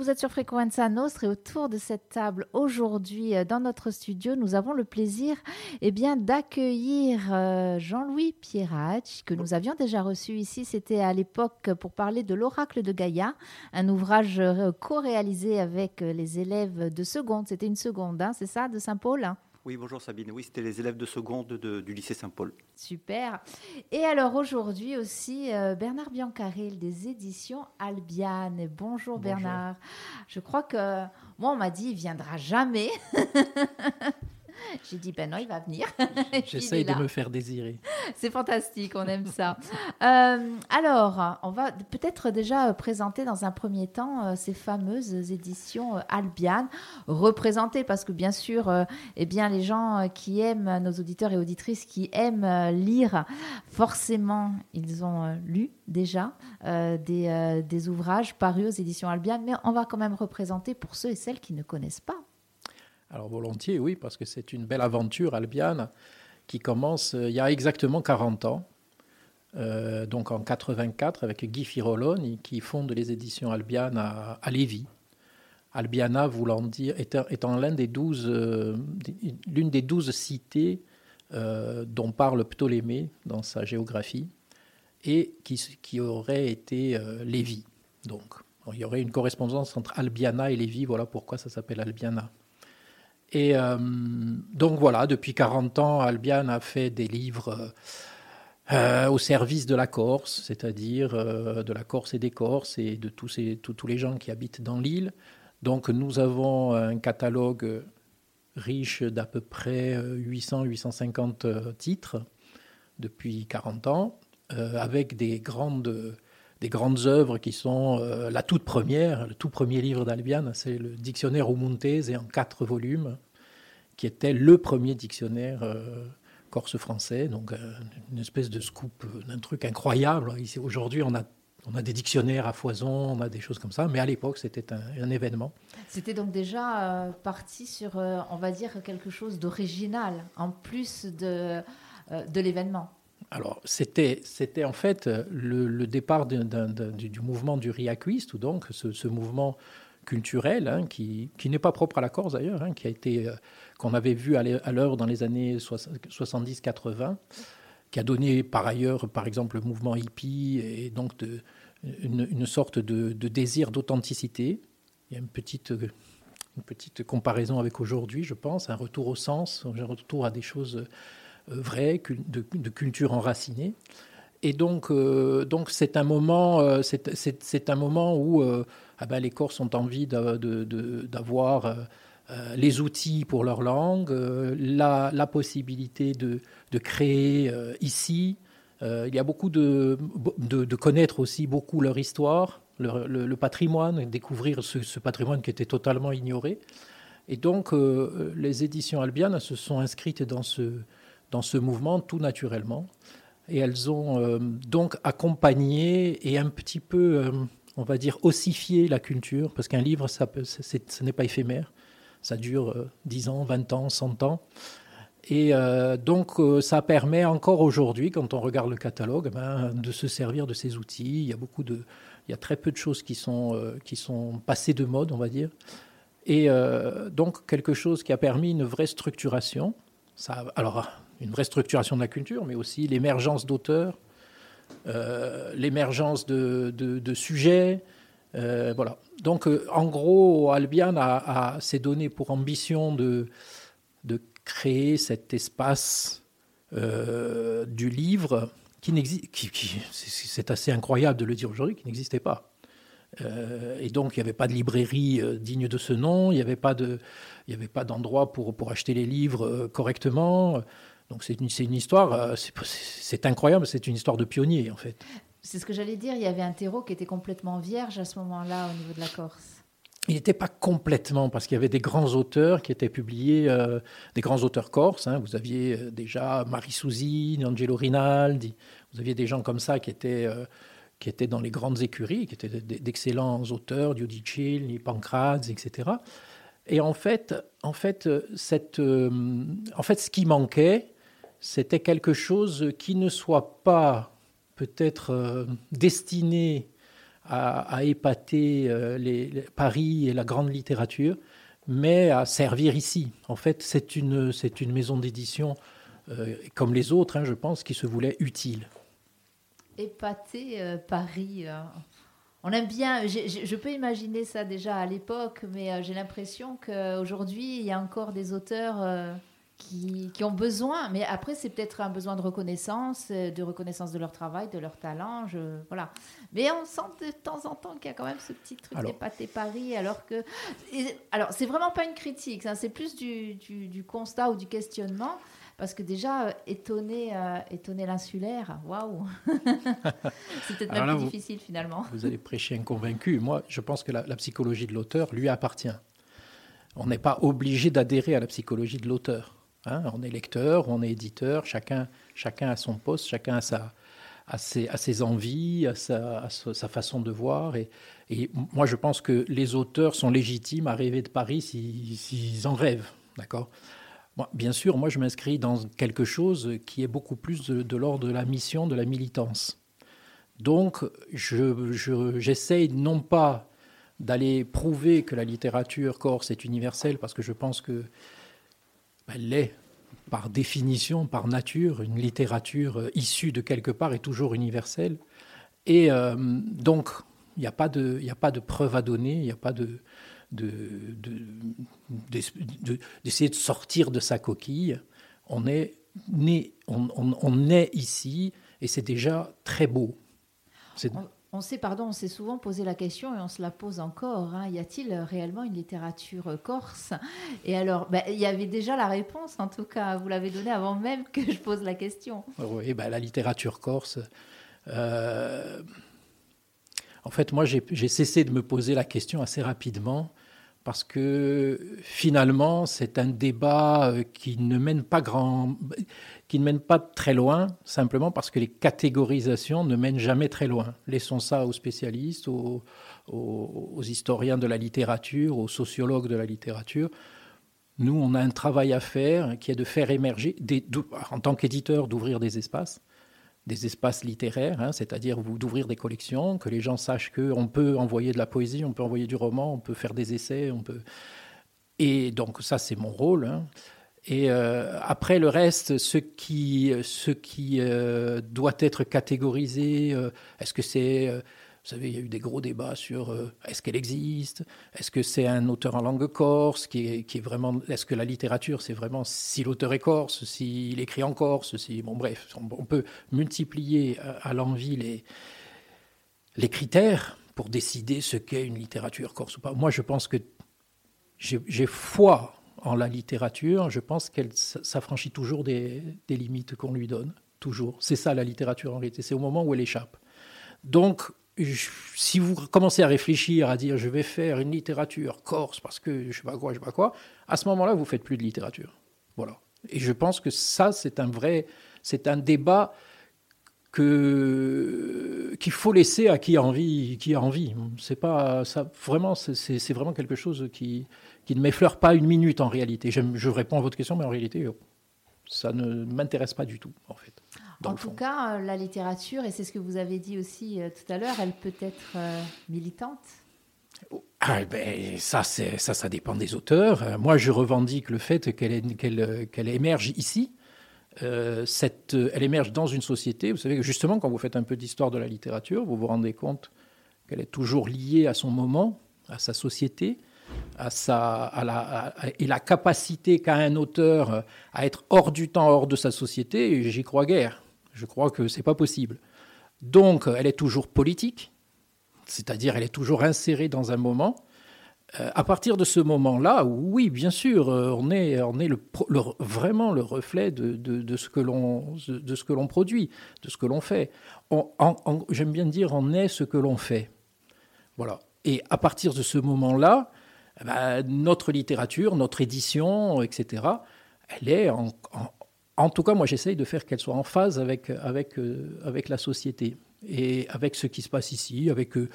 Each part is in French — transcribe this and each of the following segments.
vous êtes sur Frequenza Nostra et autour de cette table aujourd'hui euh, dans notre studio, nous avons le plaisir eh bien, d'accueillir euh, Jean-Louis Pierrach que nous avions déjà reçu ici. C'était à l'époque pour parler de l'oracle de Gaïa, un ouvrage euh, co-réalisé avec les élèves de seconde. C'était une seconde, hein, c'est ça, de Saint-Paul? Oui, bonjour Sabine. Oui, c'était les élèves de seconde du lycée Saint-Paul. Super. Et alors aujourd'hui aussi, euh, Bernard Biancaril des éditions Albiane. Bonjour, bonjour, Bernard. Je crois que moi, on m'a dit, il viendra jamais. J'ai dit, ben non, il va venir. J'essaye de me faire désirer. C'est fantastique, on aime ça. Euh, alors, on va peut-être déjà présenter dans un premier temps euh, ces fameuses éditions euh, Albiane, représentées parce que bien sûr, eh bien, les gens qui aiment, nos auditeurs et auditrices qui aiment lire, forcément, ils ont lu déjà des, des ouvrages parus aux éditions Albiane, mais on va quand même représenter pour ceux et celles qui ne connaissent pas alors volontiers, oui, parce que c'est une belle aventure albiane qui commence euh, il y a exactement 40 ans, euh, donc en 84, avec Guy Firolone, qui fonde les éditions Albiane à, Lévis. Albiana voulant dire, étant, euh, l'une des douze cités dont parle Ptolémée dans sa géographie, et qui, aurait été Lévis. Donc, il y aurait une correspondance entre Albiana et Lévis, voilà pourquoi ça s'appelle Albiana. Et euh, donc voilà, depuis 40 ans, Albian a fait des livres euh, au service de la Corse, c'est-à-dire euh, de la Corse et des Corses et de tous, ces, tous les gens qui habitent dans l'île. Donc nous avons un catalogue riche d'à peu près 800-850 titres depuis 40 ans, avec des grandes des grandes œuvres qui sont euh, la toute première, le tout premier livre d'Albiane, c'est le Dictionnaire et en quatre volumes, qui était le premier dictionnaire euh, corse-français, donc euh, une espèce de scoop, d'un truc incroyable. Aujourd'hui, on a on a des dictionnaires à foison, on a des choses comme ça, mais à l'époque, c'était un, événement. C'était donc déjà parti sur, on va dire, quelque chose d'original, en plus de, de l'événement. Alors, c'était, c'était en fait le, départ du, mouvement du Riacuiste, ou donc ce, mouvement culturel hein, qui, n'est pas propre à la Corse d'ailleurs, hein, qui a été euh, qu'on avait vu à l'heure dans les années 70-80, qui a donné par ailleurs, par exemple, le mouvement hippie et donc de, une, sorte de, désir d'authenticité. Il y a une petite, une petite comparaison avec aujourd'hui, je pense, un retour au sens, un retour à des choses euh, vrai, de, de, culture enracinée. Et donc, euh, donc c'est un moment, euh, c'est un moment où ah ben, les Corses ont envie d'avoir les outils pour leur langue, la, la, possibilité de, de créer ici. il y a beaucoup de, de, connaître aussi beaucoup leur histoire, le, patrimoine, découvrir ce, ce, patrimoine qui était totalement ignoré. Et donc, les éditions albianes se sont inscrites dans ce, dans ce mouvement tout naturellement. Et elles ont euh, donc accompagné et un petit peu, euh, on va dire, ossifié la culture, parce qu'un livre, ça ce n'est pas éphémère. Ça dure 10 euh, ans, 20 ans, 100 ans. Et donc, ça permet encore aujourd'hui, quand on regarde le catalogue, eh ben, de se servir de ces outils. Il y a beaucoup de, il y a très peu de choses qui sont, qui sont passées de mode, on va dire. Et donc, quelque chose qui a permis une vraie structuration. Ça, alors, une vraie structuration de la culture, mais aussi l'émergence d'auteurs, euh, l'émergence de, sujets. Euh, voilà. Donc, euh, en gros, Albian a, s'est donné pour ambition de, de créer cet espace du livre qui n'existe, qui, c'est assez incroyable de le dire aujourd'hui, qui n'existait pas. et donc, il n'y avait pas de librairie digne de ce nom, il n'y avait pas de, d'endroit pour, pour acheter les livres correctement. Donc c'est une, une, histoire, euh, c'est incroyable, c'est une histoire de pionnier en fait. C'est ce que j'allais dire, il y avait un terreau qui était complètement vierge à ce moment-là au niveau de la Corse. Il n'était pas complètement, parce qu'il y avait des grands auteurs qui étaient publiés, euh, des grands auteurs corses. Hein. Vous aviez euh, déjà Marie Souzy, Angelo Rinaldi, vous aviez des gens comme ça qui étaient, qui étaient dans les grandes écuries, qui étaient d'excellents auteurs, Giudicelli, Pancrase, etc. Et en fait, en fait, cette, en fait, ce qui manquait, c'était quelque chose qui ne soit pas peut-être euh, destiné à, épater les, Paris et la grande littérature, mais à servir ici. En fait, c'est une, c'est une maison d'édition, comme les autres, hein, je pense, qui se voulait utile. Épater Paris. On aime bien, je peux imaginer ça déjà à l'époque, mais j'ai l'impression qu'aujourd'hui, il y a encore des auteurs qui, ont besoin, mais après c'est peut-être un besoin de reconnaissance, euh, de reconnaissance de leur travail, de leur talent, je, voilà. Mais on sent de temps en temps qu'il y a quand même ce petit truc d'épater Paris, alors que, alors c'est vraiment pas une critique, hein, c'est plus du, du, constat ou du questionnement. Parce que déjà, euh, étonner, euh, étonner l'insulaire, waouh C'est peut-être même plus difficile finalement. Vous allez prêcher un convaincu. Moi, je pense que la, la psychologie de l'auteur lui appartient. On n'est pas obligé d'adhérer à la psychologie de l'auteur. Hein, on est lecteur, on est éditeur, chacun, chacun a son poste, chacun a, sa, ses, envies, sa, façon de voir. Et, moi, je pense que les auteurs sont légitimes à rêver de Paris s'ils en rêvent. D'accord? Bien sûr, moi, je m'inscris dans quelque chose qui est beaucoup plus de, l'ordre de la mission, de la militance. Donc, j'essaye je, non pas d'aller prouver que la littérature corse est universelle, parce que je pense que elle l'est par définition, par nature, une littérature euh, issue de quelque part est toujours universelle. Et euh, donc, il n'y a, pas de, a pas de preuve à donner, il n'y a pas de, d'essayer de, sortir de sa coquille. On est né, on, est ici et c'est déjà très beau. On sait, pardon, on s'est souvent posé la question et on se la pose encore. Hein. Y a-t-il réellement une littérature corse? Et alors, ben, il y avait déjà la réponse, en tout cas. Vous l'avez donnée avant même que je pose la question. Oui, ben, la littérature corse. Euh, en fait, moi, j'ai cessé de me poser la question assez rapidement parce que finalement, c'est un débat euh, qui ne mène pas grand, qui ne mène pas très loin, simplement parce que les catégorisations ne mènent jamais très loin. Laissons ça aux spécialistes, aux, historiens de la littérature, aux sociologues de la littérature. Nous, on a un travail à faire qui est de faire émerger, en tant qu'éditeur, d'ouvrir des espaces des espaces littéraires, hein, c'est-à-dire d'ouvrir des collections, que les gens sachent qu'on peut envoyer de la poésie, on peut envoyer du roman, on peut faire des essais, on peut... Et donc ça, c'est mon rôle. Hein. Et euh, après le reste, ce qui, ce qui euh, doit être catégorisé, euh, est-ce que c'est vous savez, il y a eu des gros débats sur euh, est-ce qu'elle existe? Est-ce que c'est un auteur en langue corse qui est, vraiment Est-ce que la littérature, c'est vraiment si l'auteur est corse, s'il écrit en corse si, Bon, bref, on, peut multiplier à, l'envie les, les critères pour décider ce qu'est une littérature corse ou pas. Moi, je pense que j'ai foi en la littérature. Je pense qu'elle s'affranchit toujours des, des limites qu'on lui donne. Toujours. C'est ça la littérature en réalité. C'est au moment où elle échappe. Donc, si vous commencez à réfléchir, à dire je vais faire une littérature corse parce que je sais pas quoi, je sais pas quoi, à ce moment-là, vous faites plus de littérature. Voilà. Et je pense que ça, c'est un vrai, c'est un débat que qu'il faut laisser à qui a envie, qui a envie. C'est pas vraiment, c'est vraiment quelque chose qui qui ne m'effleure pas une minute en réalité. Je réponds à votre question, mais en réalité, ça ne m'intéresse pas du tout, en fait. En tout cas, euh, la littérature, et c'est ce que vous avez dit aussi euh, tout à l'heure, elle peut être euh, militante ah, ben, ça, ça, ça dépend des auteurs. moi, je revendique le fait qu'elle qu'elle émerge ici. cette, elle émerge dans une société. Vous savez que justement, quand vous faites un peu d'histoire de la littérature, vous vous rendez compte qu'elle est toujours liée à son moment, à sa société, à sa, à la, et la capacité qu'a un auteur à être hors du temps, hors de sa société, j'y crois guère. Je crois que ce n'est pas possible. Donc, elle est toujours politique, c'est-à-dire elle est toujours insérée dans un moment. Euh, à partir de ce moment-là, oui, bien sûr, euh, on est, on est vraiment le reflet de, ce que l'on, de ce que l'on produit, de ce que l'on fait. j'aime bien dire, on est ce que l'on fait. Voilà. Et à partir de ce moment-là, eh ben, notre littérature, notre édition, etc., elle est en tout cas, moi, j'essaye de faire qu'elle soit en phase avec, avec, euh, avec la société et avec ce qui se passe ici, avec euh,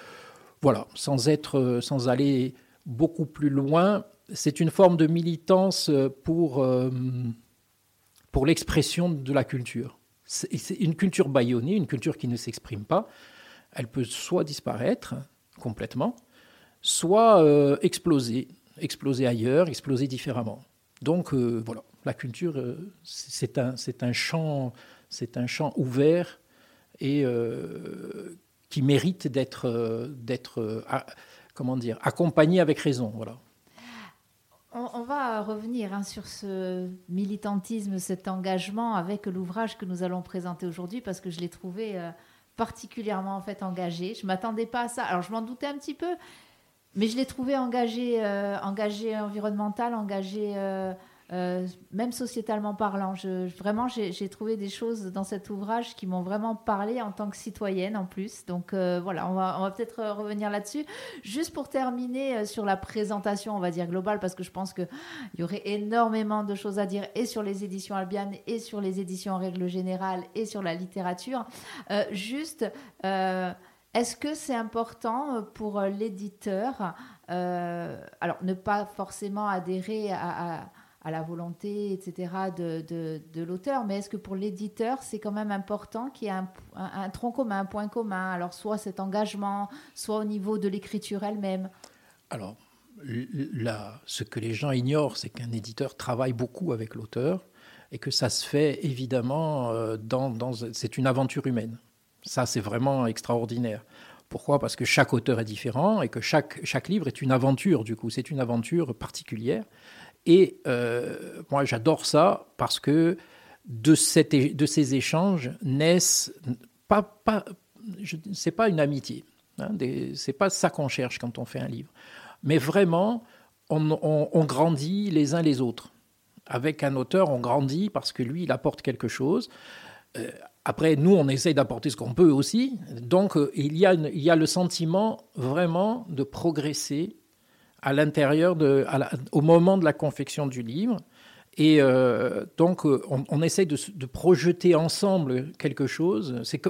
voilà, sans être, euh, sans aller beaucoup plus loin. C'est une forme de militance pour, pour l'expression de la culture. C'est une culture bâillonnée, une culture qui ne s'exprime pas. elle peut soit disparaître complètement, soit exploser, exploser ailleurs, exploser différemment. Donc voilà, la culture, euh, c'est un, un, champ, un champ ouvert et qui mérite d'être, d'être comment dire, accompagné avec raison. Voilà. On, va revenir hein, sur ce militantisme, cet engagement avec l'ouvrage que nous allons présenter aujourd'hui parce que je l'ai trouvé particulièrement en fait engagé. Je m'attendais pas à ça. Alors je m'en doutais un petit peu, mais je l'ai trouvé engagé, euh, engagé environnemental, engagé euh, euh, même sociétalement parlant. Vraiment, j'ai trouvé des choses dans cet ouvrage qui m'ont vraiment parlé en tant que citoyenne en plus. Donc euh, voilà, on va, peut-être revenir là-dessus. Juste pour terminer euh, sur la présentation, on va dire globale, parce que je pense qu'il y aurait énormément de choses à dire et sur les éditions Albiane et sur les éditions en règle générale et sur la littérature. juste. Est-ce que c'est important pour l'éditeur, alors ne pas forcément adhérer à la volonté, etc., de, de, l'auteur. Mais est-ce que pour l'éditeur, c'est quand même important qu'il y ait un, un, tronc commun, un point commun? Alors, soit cet engagement, soit au niveau de l'écriture elle-même Alors, là, ce que les gens ignorent, c'est qu'un éditeur travaille beaucoup avec l'auteur et que ça se fait évidemment euh, dans, dans c'est une aventure humaine. Ça, c'est vraiment extraordinaire. Pourquoi? Parce que chaque auteur est différent et que chaque, chaque livre est une aventure, du coup. C'est une aventure particulière. Et euh, moi, j'adore ça parce que de, ces échanges naissent pas, pas c'est pas une amitié. Hein, c'est pas ça qu'on cherche quand on fait un livre. Mais vraiment, on, grandit les uns les autres. Avec un auteur, on grandit parce que lui, il apporte quelque chose. Euh, après, nous, on essaye d'apporter ce qu'on peut aussi. Donc, euh, il, y a il y a le sentiment vraiment de progresser à l'intérieur de, au moment de la confection du livre. Et euh, donc, euh, on, essaye de, de, projeter ensemble quelque chose. C'est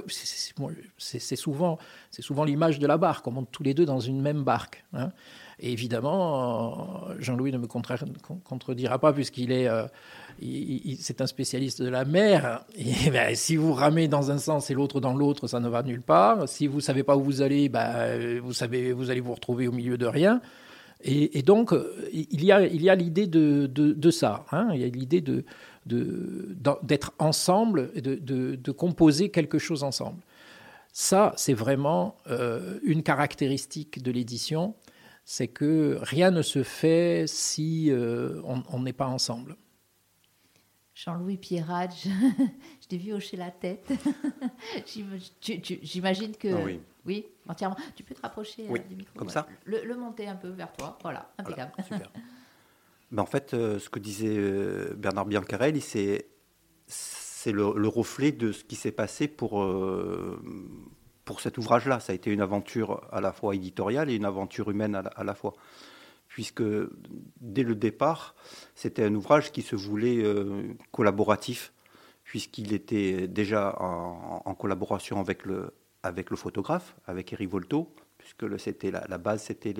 c'est souvent, c'est souvent l'image de la barque. On monte tous les deux dans une même barque. Hein. Et évidemment, Jean-Louis ne me contredira pas puisqu'il est, euh, c'est un spécialiste de la mer. Et ben, si vous ramez dans un sens et l'autre dans l'autre, ça ne va nulle part. Si vous savez pas où vous allez, ben, vous savez, vous allez vous retrouver au milieu de rien. Et, donc, il y a, il y a l'idée de, de, ça. Hein. il y a l'idée de, d'être ensemble et de, composer quelque chose ensemble. Ça, c'est vraiment euh, une caractéristique de l'édition, c'est que rien ne se fait si euh, on n'est pas ensemble. Jean-Louis Pierrat, je, t'ai vu hocher la tête. J'imagine que... Ah oui. Oui. entièrement. Tu peux te rapprocher euh, du micro. Comme ça le, monter un peu vers toi. Voilà, impeccable. super. Ben, en fait, euh, ce que disait euh, Bernard Biancarelli, c'est le, reflet de ce qui s'est passé pour, pour cet ouvrage-là. Ça a été une aventure à la fois éditoriale et une aventure humaine à la fois puisque dès le départ, c'était un ouvrage qui se voulait collaboratif, puisqu'il était déjà en, collaboration avec le, avec le photographe, avec Eric Volto, puisque c'était la, base, c'était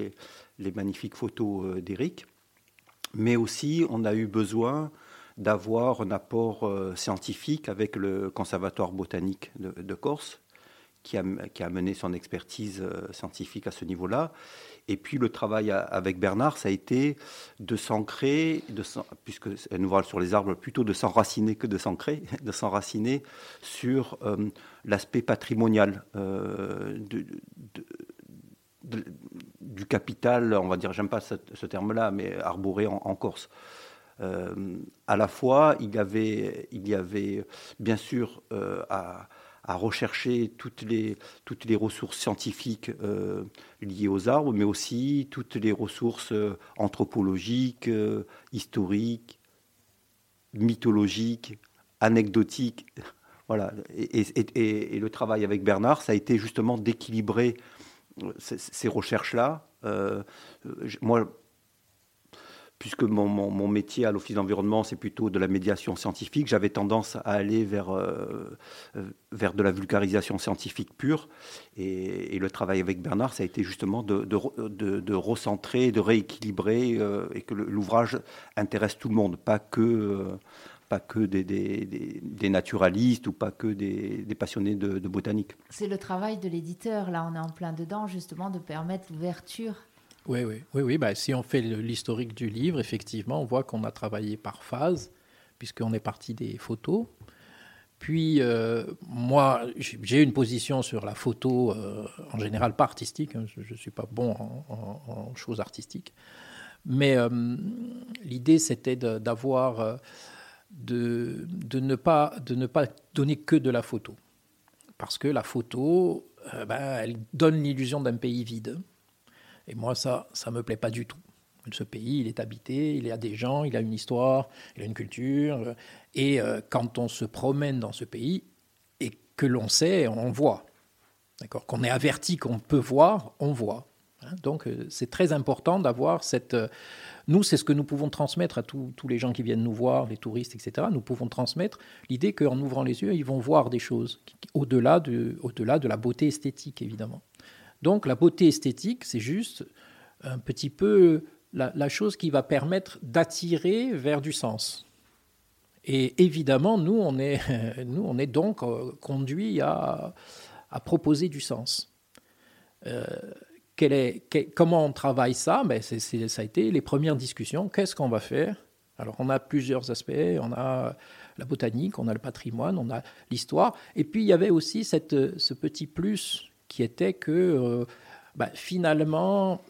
les, magnifiques photos euh, d'Eric. Mais aussi, on a eu besoin d'avoir un apport euh, scientifique avec le Conservatoire botanique de, Corse, qui a, qui a, mené son expertise scientifique à ce niveau-là. Et puis le travail avec Bernard, ça a été de s'ancrer, puisque c'est un ouvrage sur les arbres, plutôt de s'enraciner que de s'ancrer, de s'enraciner sur euh, l'aspect patrimonial euh, du capital, on va dire, j'aime pas ce, terme-là, mais arboré en, Corse. Euh, à la fois, il y avait, il y avait bien sûr à à rechercher toutes les, toutes les ressources scientifiques euh, liées aux arbres, mais aussi toutes les ressources euh, anthropologiques, euh, historiques, mythologiques, anecdotiques. Voilà. Et, le travail avec Bernard, ça a été justement d'équilibrer ces, recherches-là. moi, puisque mon, métier à l'Office d'environnement, c'est plutôt de la médiation scientifique, j'avais tendance à aller vers, euh, euh, vers de la vulgarisation scientifique pure. Et, le travail avec Bernard, ça a été justement de, de, recentrer, de rééquilibrer, euh, et que l'ouvrage intéresse tout le monde, pas que, pas que des, des, naturalistes ou pas que des, passionnés de, botanique. C'est le travail de l'éditeur, là on est en plein dedans, justement, de permettre l'ouverture. Oui, oui, oui, oui. Bah, si on fait l'historique du livre, effectivement, on voit qu'on a travaillé par phase, puisqu'on est parti des photos. Puis, euh, moi, j'ai une position sur la photo, euh, en général pas artistique, hein, je ne suis pas bon en, choses artistiques, mais euh, l'idée c'était d'avoir de, ne pas, de ne pas donner que de la photo. Parce que la photo, ben, elle donne l'illusion d'un pays vide. Et moi, ça, ça me plaît pas du tout. Ce pays, il est habité, il y a des gens, il a une histoire, il a une culture. Et euh, quand on se promène dans ce pays, et que l'on sait, on voit. D'accord? Qu'on est averti qu'on peut voir, on voit. Hein, donc euh, c'est très important d'avoir cette... Nous, c'est ce que nous pouvons transmettre à tous les gens qui viennent nous voir, les touristes, etc. Nous pouvons transmettre l'idée qu'en ouvrant les yeux, ils vont voir des choses au-delà de, au -delà de la beauté esthétique, évidemment. Donc la beauté esthétique, c'est juste un petit peu la, chose qui va permettre d'attirer vers du sens. Et évidemment, nous, on est, donc euh, conduit à, proposer du sens. Euh, comment on travaille ça? Ben Ça a été les premières discussions. Qu'est-ce qu'on va faire? Alors, on a plusieurs aspects. On a la botanique, on a le patrimoine, on a l'histoire. Et puis, il y avait aussi ce petit plus qui était que euh, ben, finalement,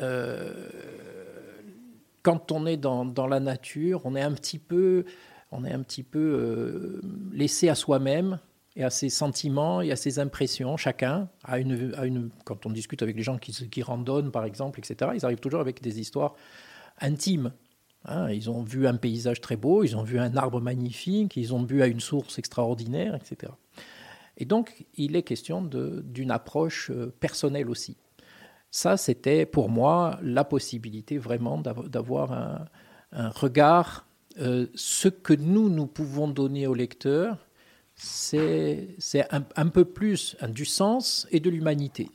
euh, quand on est dans, dans, la nature, on est un petit peu, on est un petit peu euh, laissé à soi-même et à ses sentiments et à ses impressions. Chacun a une, a une quand on discute avec les gens qui, qui randonnent, par exemple, etc., ils arrivent toujours avec des histoires intimes. Hein. ils ont vu un paysage très beau, ils ont vu un arbre magnifique, ils ont bu à une source extraordinaire, etc. Et donc, il est question d'une approche euh, personnelle aussi. Ça, c'était pour moi la possibilité vraiment d'avoir un, regard, euh, ce que nous, nous pouvons donner au lecteur, c'est un, peu plus du sens et de l'humanité.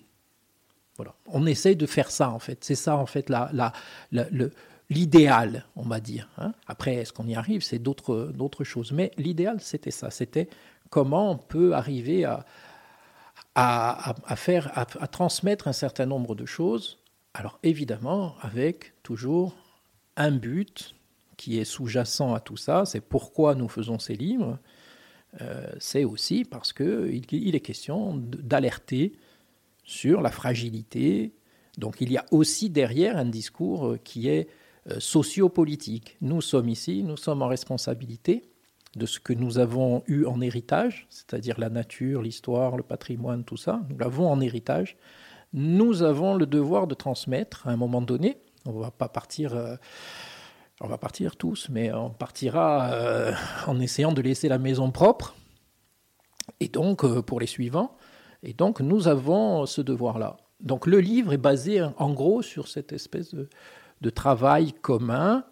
Voilà. On essaye de faire ça, en fait. C'est ça, en fait, l'idéal, on va dire. Hein. Après, est-ce qu'on y arrive? C'est d'autres choses. Mais l'idéal, c'était ça. C'était comment on peut arriver à, à, faire, à, transmettre un certain nombre de choses. Alors, évidemment, avec toujours un but qui est sous-jacent à tout ça, c'est pourquoi nous faisons ces livres, euh, c'est aussi parce qu'il il est question d'alerter sur la fragilité. Donc il y a aussi derrière un discours qui est euh, sociopolitique. Nous sommes ici, nous sommes en responsabilité de ce que nous avons eu en héritage, c'est-à-dire la nature, l'histoire, le patrimoine, tout ça. Nous l'avons en héritage. Nous avons le devoir de transmettre à un moment donné. On ne va pas partir... Euh, on va partir tous, mais on partira euh, en essayant de laisser la maison propre, et donc euh, pour les suivants. Et donc nous avons ce devoir-là. Donc le livre est basé en gros sur cette espèce de, travail commun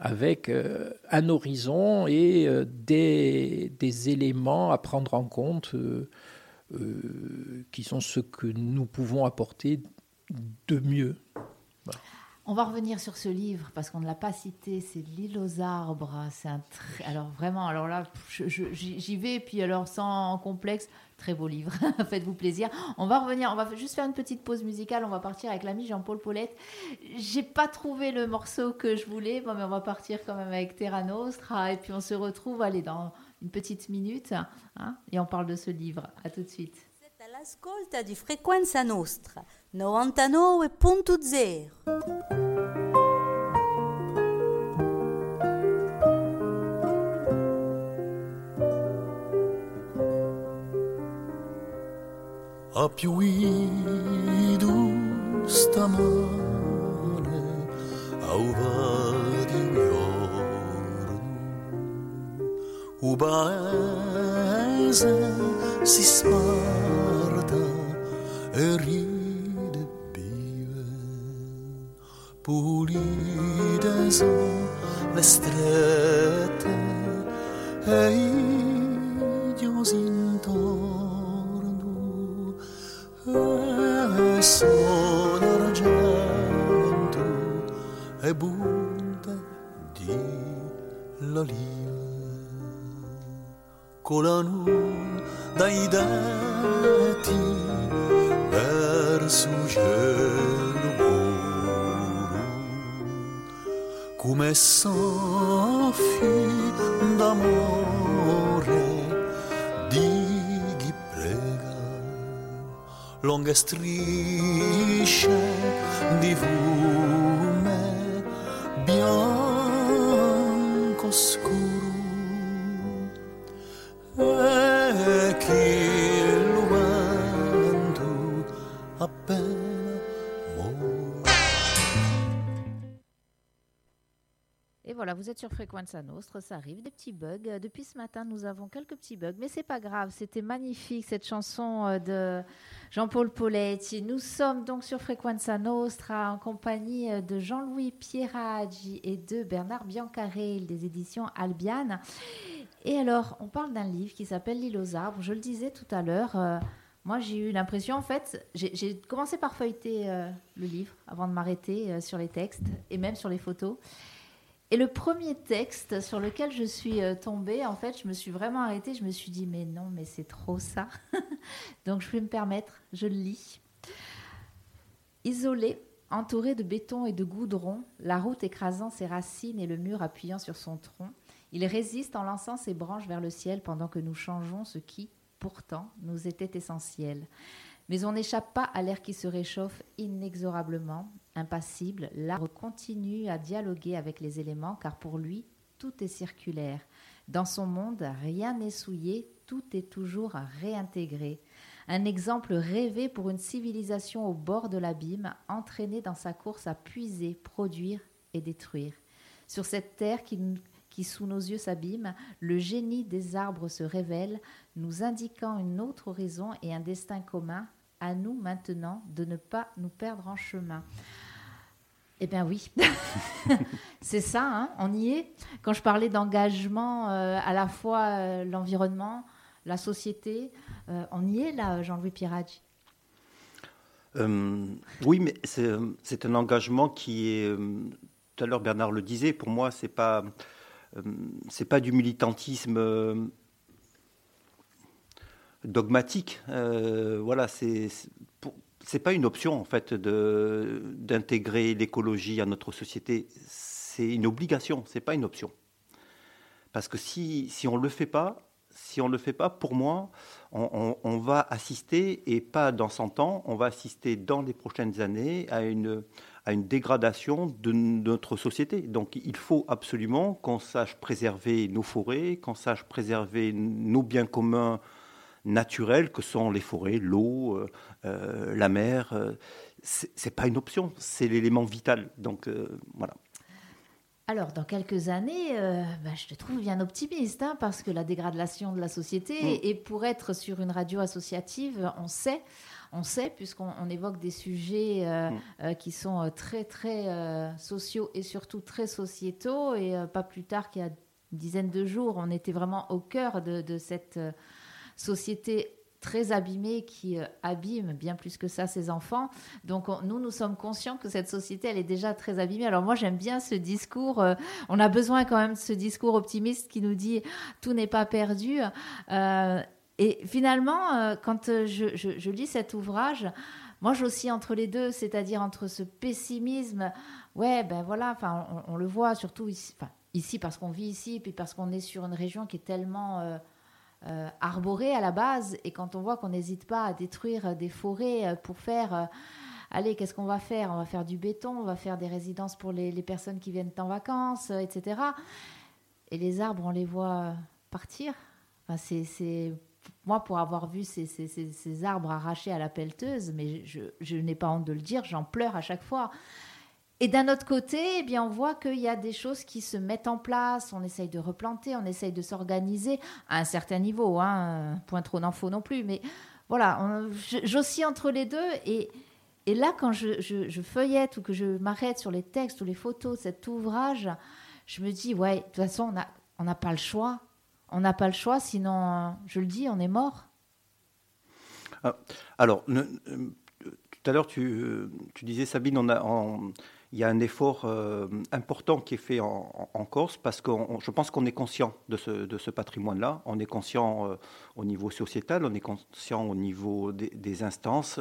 avec euh, un horizon et des, des, éléments à prendre en compte qui sont ce que nous pouvons apporter de mieux. On va revenir sur ce livre parce qu'on ne l'a pas cité, c'est L'île aux arbres. C'est un alors vraiment, alors là, j'y vais puis alors sans complexe, très beau livre. Faites-vous plaisir. On va revenir, on va juste faire une petite pause musicale. On va partir avec l'ami Jean-Paul Paulette. J'ai pas trouvé le morceau que je voulais, mais on va partir quand même avec Terra Nostra et puis on se retrouve, allez, dans une petite minute hein, et on parle de ce livre. À tout de suite. C'est à Frequenza Nostra. 99.0 Ha piovuto stamane a uva di un giorno. Un paese si sparta e ride pulite sono le strette e i chiusi intorno. E sono argento e bunte di l'oliva volano dai denti soffi d'amore di chi prega lunghe strisce di fume Et voilà, vous êtes sur Frequenza Nostre, ça arrive, des petits bugs. Euh, Depuis ce matin, nous avons quelques petits bugs, mais c'est pas grave, c'était magnifique cette chanson euh, de Jean-Paul Poletti. Nous sommes donc sur Frequenza Nostra en compagnie euh, de Jean-Louis Pieraggi et de Bernard Biancarel des éditions Albiane. Et alors, on parle d'un livre qui s'appelle L'île aux arbres. Je le disais tout à l'heure. moi, j'ai eu l'impression, en fait, j'ai commencé par feuilleter le livre avant de m'arrêter sur les textes et même sur les photos. Et le premier texte sur lequel je suis euh, tombée, en fait, je me suis vraiment arrêtée. Je me suis dit, mais non, mais c'est trop ça. Donc, je vais me permettre, je lis. Isolé, entouré de béton et de goudron, la route écrasant ses racines et le mur appuyant sur son tronc, il résiste en lançant ses branches vers le ciel pendant que nous changeons ce qui, pourtant, nous était essentiel. Mais on n'échappe pas à l'air qui se réchauffe inexorablement, impassible. L'arbre continue à dialoguer avec les éléments car pour lui, tout est circulaire. Dans son monde, rien n'est souillé, tout est toujours réintégré. Un exemple rêvé pour une civilisation au bord de l'abîme, entraînée dans sa course à puiser, produire et détruire. Sur cette terre qui, qui sous nos yeux s'abîme, le génie des arbres se révèle, nous indiquant une autre horizon et un destin commun, à nous maintenant de ne pas nous perdre en chemin. Eh bien oui, c'est ça, hein, on y est. Quand je parlais d'engagement, euh, à la fois euh, l'environnement, la société, euh, on y est là, Jean-Louis Piraggi. Euh, oui, mais c'est un engagement qui est. tout à l'heure, Bernard le disait. Pour moi, c'est pas euh, c'est pas du militantisme dogmatique. Voilà, c'est c'est pas une option en fait d'intégrer l'écologie à notre société. C'est une obligation. C'est pas une option. Parce que si si on le fait pas, si on le fait pas, pour moi, on va assister, et pas dans 100 ans, on va assister dans les prochaines années à une, à une dégradation de notre société. Donc il faut absolument qu'on sache préserver nos forêts, qu'on sache préserver nos biens communs naturels que sont les forêts, l'eau, euh, euh, la mer. euh, c'est pas une option, c'est l'élément vital. Donc euh, voilà. Alors, dans quelques années, euh, bah, je te trouve bien optimiste, hein, parce que la dégradation de la société, Mm. et pour être sur une radio associative, on sait, on sait, puisqu'on on évoque des sujets euh, Mm. euh, qui sont très, très sociaux et surtout très sociétaux, et pas plus tard qu'il y a une dizaine de jours, on était vraiment au cœur de, de cette société très abîmée qui euh, abîme bien plus que ça ses enfants. Donc on- nous, nous sommes conscients que cette société, elle est déjà très abîmée. Alors moi, j'aime bien ce discours. euh, on a besoin quand même de ce discours optimiste qui nous dit tout n'est pas perdu. Euh, et finalement, quand je, je- lis cet ouvrage, moi j'oscille entre les deux, c'est-à-dire entre ce pessimisme. Ouais, ben voilà, enfin on, le voit surtout ici, ici parce qu'on vit ici, puis parce qu'on est sur une région qui est tellement euh, euh, arborée à la base, et quand on voit qu'on n'hésite pas à détruire des forêts euh, pour faire euh, allez, qu'est-ce qu'on va faire? On va faire du béton, on va faire des résidences pour les, personnes qui viennent en vacances, euh, etc. Et les arbres, on les voit partir. Enfin, c'est, Moi, pour avoir vu ces, ces- ces- ces arbres arrachés à la pelleteuse, mais je, je n'ai pas honte de le dire, j'en pleure à chaque fois. Et d'un autre côté, eh bien, on voit qu'il y a des choses qui se mettent en place, on essaye de replanter, on essaye de s'organiser à un certain niveau, hein, point trop n'en faut non plus, mais voilà, j'oscille entre les deux et, là, quand je, feuillette ou que je m'arrête sur les textes ou les photos de cet ouvrage, je me dis, ouais, de toute façon, on n'a pas le choix. On n'a pas le choix, sinon, je le dis, on est mort. Alors, ne- euh, tout à l'heure, tu, euh, tu disais, Sabine, on a, il y a un effort euh, important qui est fait en, Corse parce que je pense qu'on est conscient de ce, patrimoine-là. On est conscient euh, au niveau sociétal, on est conscient au niveau des, instances.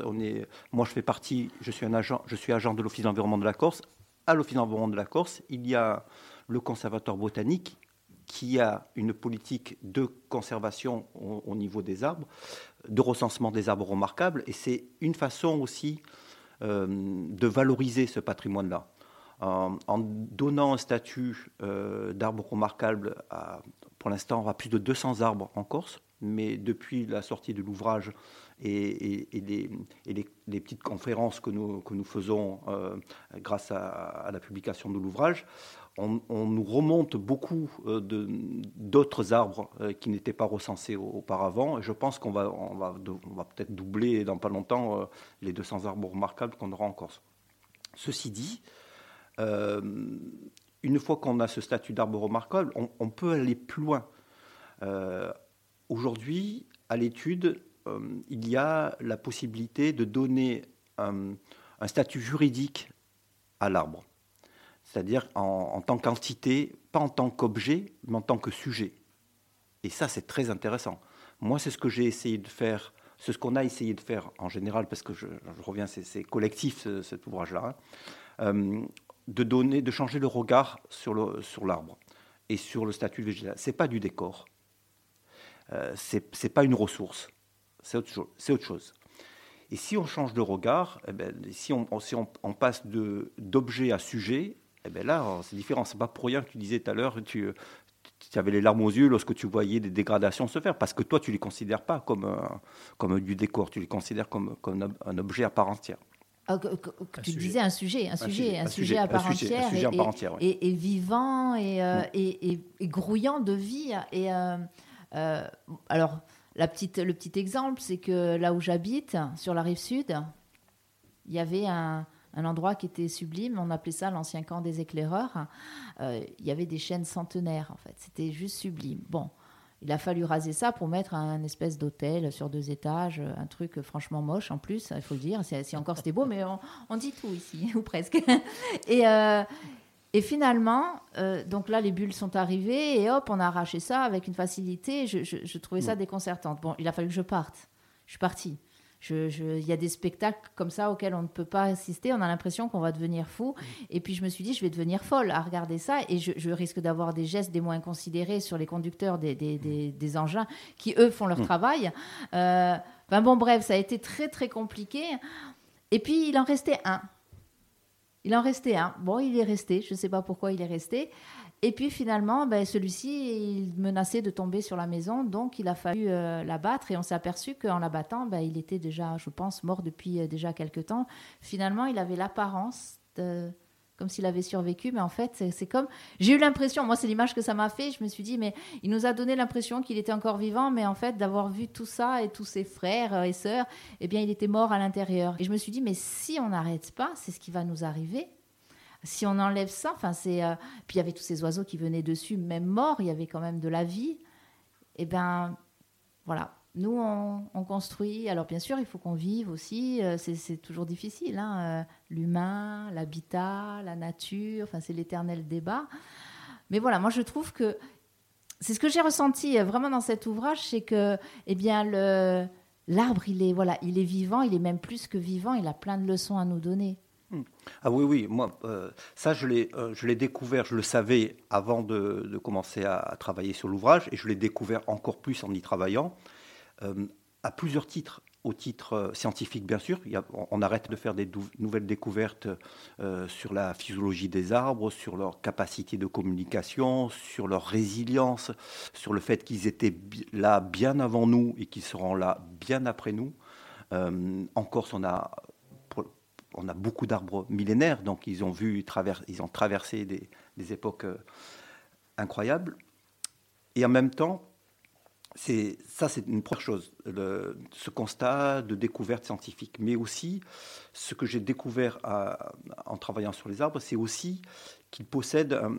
Moi, je fais partie, je suis un agent, je suis agent de l'Office d'environnement de la Corse. À l'Office d'environnement de la Corse, il y a le conservateur botanique qui a une politique de conservation au, au niveau des arbres, de recensement des arbres remarquables, et c'est une façon aussi de valoriser ce patrimoine-là. En, en donnant un statut euh, d'arbre remarquable à, pour l'instant, à plus de 200 arbres en Corse, mais depuis la sortie de l'ouvrage et, et- les, et les- les petites conférences que nous, que nous faisons euh, grâce à la publication de l'ouvrage, on, nous remonte beaucoup euh, d'autres arbres euh, qui n'étaient pas recensés au- auparavant. Et je pense qu'on va, peut-être doubler dans pas longtemps euh, les 200 arbres remarquables qu'on aura en Corse. Ceci dit, une fois qu'on a ce statut d'arbre remarquable, on, peut aller plus loin. Aujourd'hui, à l'étude, il y a la possibilité de donner un statut juridique à l'arbre, c'est-à-dire en, tant qu'entité, pas en tant qu'objet, mais en tant que sujet. Et ça, c'est très intéressant. Moi, c'est ce que j'ai essayé de faire, c'est ce qu'on a essayé de faire en général, parce que je, reviens, c'est collectif ce- cet ouvrage-là, hein, euh, de donner, de changer le regard sur l'arbre et sur le statut végétal. C'est pas du décor, euh, c'est pas une ressource, c'est autre chose. Et si on change de regard, eh ben, si, on, passe d'objet à sujet, eh ben là, c'est différent. C'est pas pour rien que tu disais tout à l'heure, tu, tu avais les larmes aux yeux lorsque tu voyais des dégradations se faire, parce que toi, tu les considères pas comme, un- comme du décor, tu les considères comme, comme un- objet à part entière. Ah, que- que- que Un tu sujet. disais un sujet, un sujet, sujet, un sujet à part entière, sujet et, à part et- entière, ouais. et- et vivant et, euh, Mm. et, et- et grouillant de vie. Et euh, euh, alors, la petite, le petit exemple, c'est que là où j'habite, sur la rive sud, il y avait un, un endroit qui était sublime. On appelait ça l'ancien camp des éclaireurs. Euh, il y avait des chênes centenaires, en fait. C'était juste sublime. Bon. Il a fallu raser ça pour mettre un espèce d'hôtel sur deux étages, un truc franchement moche en plus, il faut le dire. Si, si encore c'était beau, mais on, on dit tout ici, ou presque. Et, euh, et finalement, euh, donc là, les bulles sont arrivées et hop, on a arraché ça avec une facilité. Je, je- je trouvais ça déconcertante. Bon, il a fallu que je parte. Je suis partie. Il y a des spectacles comme ça auxquels on ne peut pas assister. On a l'impression qu'on va devenir fou. Et puis je me suis dit, je vais devenir folle à regarder ça. Et je, je risque d'avoir des gestes des moins considérés sur les conducteurs des, des- des- des engins qui, eux, font leur travail. Euh, ben bon, bref, ça a été très, très compliqué. Et puis, il en restait un. Il en restait un. Bon, il est resté. Je ne sais pas pourquoi il est resté. Et puis finalement, ben, celui-ci, il menaçait de tomber sur la maison, donc il a fallu euh, l'abattre et on s'est aperçu qu'en l'abattant, ben, il était déjà, je pense, mort depuis euh, déjà quelques temps. Finalement, il avait l'apparence de comme s'il avait survécu, mais en fait, c'est- comme... J'ai eu l'impression, moi c'est l'image que ça m'a fait, je me suis dit, mais il nous a donné l'impression qu'il était encore vivant, mais en fait, d'avoir vu tout ça et tous ses frères euh, et sœurs, eh bien, il était mort à l'intérieur. Et je me suis dit, mais si on n'arrête pas, c'est ce qui va nous arriver si on enlève ça, enfin c'est, euh, puis il y avait tous ces oiseaux qui venaient dessus, même morts, il y avait quand même de la vie. Et ben voilà, nous on, on construit. Alors bien sûr, il faut qu'on vive aussi. euh, c'est, toujours difficile, hein, euh, l'humain, l'habitat, la nature. Enfin c'est l'éternel débat. Mais voilà, moi je trouve que c'est ce que j'ai ressenti vraiment dans cet ouvrage, c'est que eh bien le l'arbre il est voilà, il est vivant, il est même plus que vivant. Il a plein de leçons à nous donner. Ah oui, oui, moi, euh, ça, je l'ai, euh, je l'ai découvert, je le savais avant de, commencer à, travailler sur l'ouvrage, et je l'ai découvert encore plus en y travaillant, euh, à plusieurs titres. Au titre scientifique, bien sûr, on, arrête de faire des nouvelles découvertes sur la physiologie des arbres, sur leur capacité de communication, sur leur résilience, sur le fait qu'ils étaient là bien avant nous et qu'ils seront là bien après nous. En Corse, on a on a beaucoup d'arbres millénaires, donc ils ont vu ils ont traversé des, époques euh, incroyables. Et en même temps, c'est ça, c'est une première chose, ce constat de découverte scientifique. Mais aussi, ce que j'ai découvert à- en travaillant sur les arbres, c'est aussi qu'ils possèdent euh,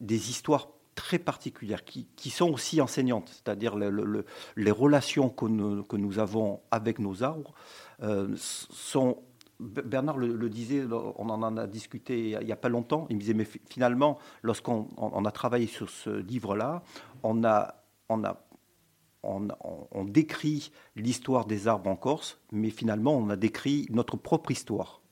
des histoires très particulières qui, sont aussi enseignantes, c'est-à-dire le- le- le- les relations que nous, avons avec nos arbres euh, sont Bernard le, disait, on en a discuté il n'y a pas longtemps. Il me disait, mais fi- finalement, lorsqu'on on- on a travaillé sur ce livre-là, on a, on, a, on, décrit l'histoire des arbres en Corse, mais finalement, on a décrit notre propre histoire.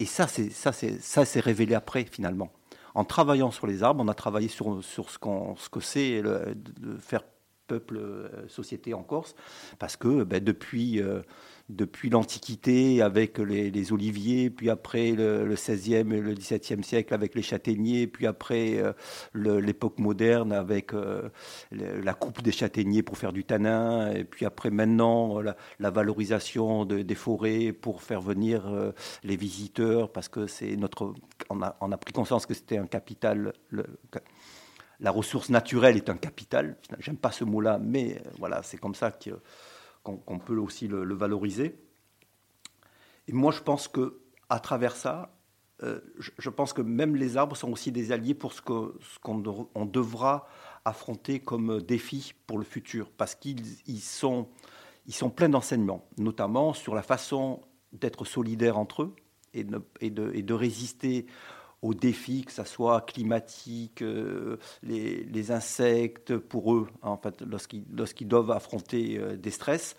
Et ça, c'est ça, c'est ça, révélé après, finalement. En travaillant sur les arbres, on a travaillé sur, sur ce, qu'on, ce que c'est de faire peuple, euh, société en Corse, parce que ben, depuis, euh, depuis l'Antiquité avec les, oliviers, puis après le, le 16e et le 17e siècle avec les châtaigniers, puis après euh, l'époque moderne avec la coupe des châtaigniers pour faire du tanin, et puis après maintenant la, valorisation de- des forêts pour faire venir les visiteurs, parce que c'est notre, on a, on a pris conscience que c'était un capital. La ressource naturelle est un capital. J'aime pas ce mot-là, mais euh, voilà, c'est comme ça qu'on peut aussi le, valoriser. Et moi, je pense que à travers ça, euh, je, pense que même les arbres sont aussi des alliés pour ce qu'on de- on devra affronter comme défi pour le futur, parce qu'ils ils sont ils sont pleins d'enseignements, notamment sur la façon d'être solidaires entre eux et et de résister aux défis, que ce soit climatique, euh, les, insectes pour eux, hein, en fait, lorsqu'ils lorsqu'ils doivent affronter euh, des stress,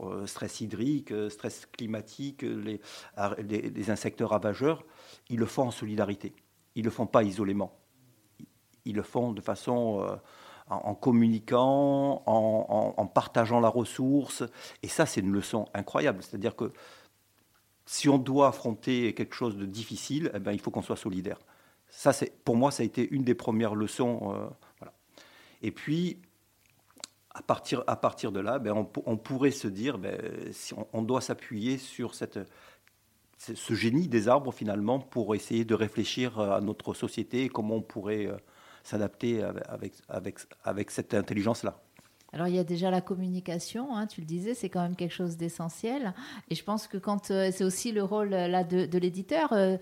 euh, stress hydrique, stress climatique, les, ar- les, les insectes ravageurs, ils le font en solidarité. Ils ne le font pas isolément. Ils- le font de façon en, communiquant, en, en- en partageant la ressource. Et ça, c'est une leçon incroyable. C'est-à-dire que si on doit affronter quelque chose de difficile, eh ben, il faut qu'on soit solidaire. Ça, c'est, pour moi, ça a été une des premières leçons. euh. Et puis, à partir, à partir de là, ben, on, pou- on pourrait se dire, ben, si on, doit s'appuyer sur cette, ce génie des arbres, finalement, pour essayer de réfléchir à notre société et comment on pourrait euh, s'adapter avec, avec, avec cette intelligence-là. Alors il y a déjà la communication, hein, tu le disais, c'est quand même quelque chose d'essentiel. Et je pense que quand euh, c'est aussi le rôle euh, là de, l'éditeur, euh,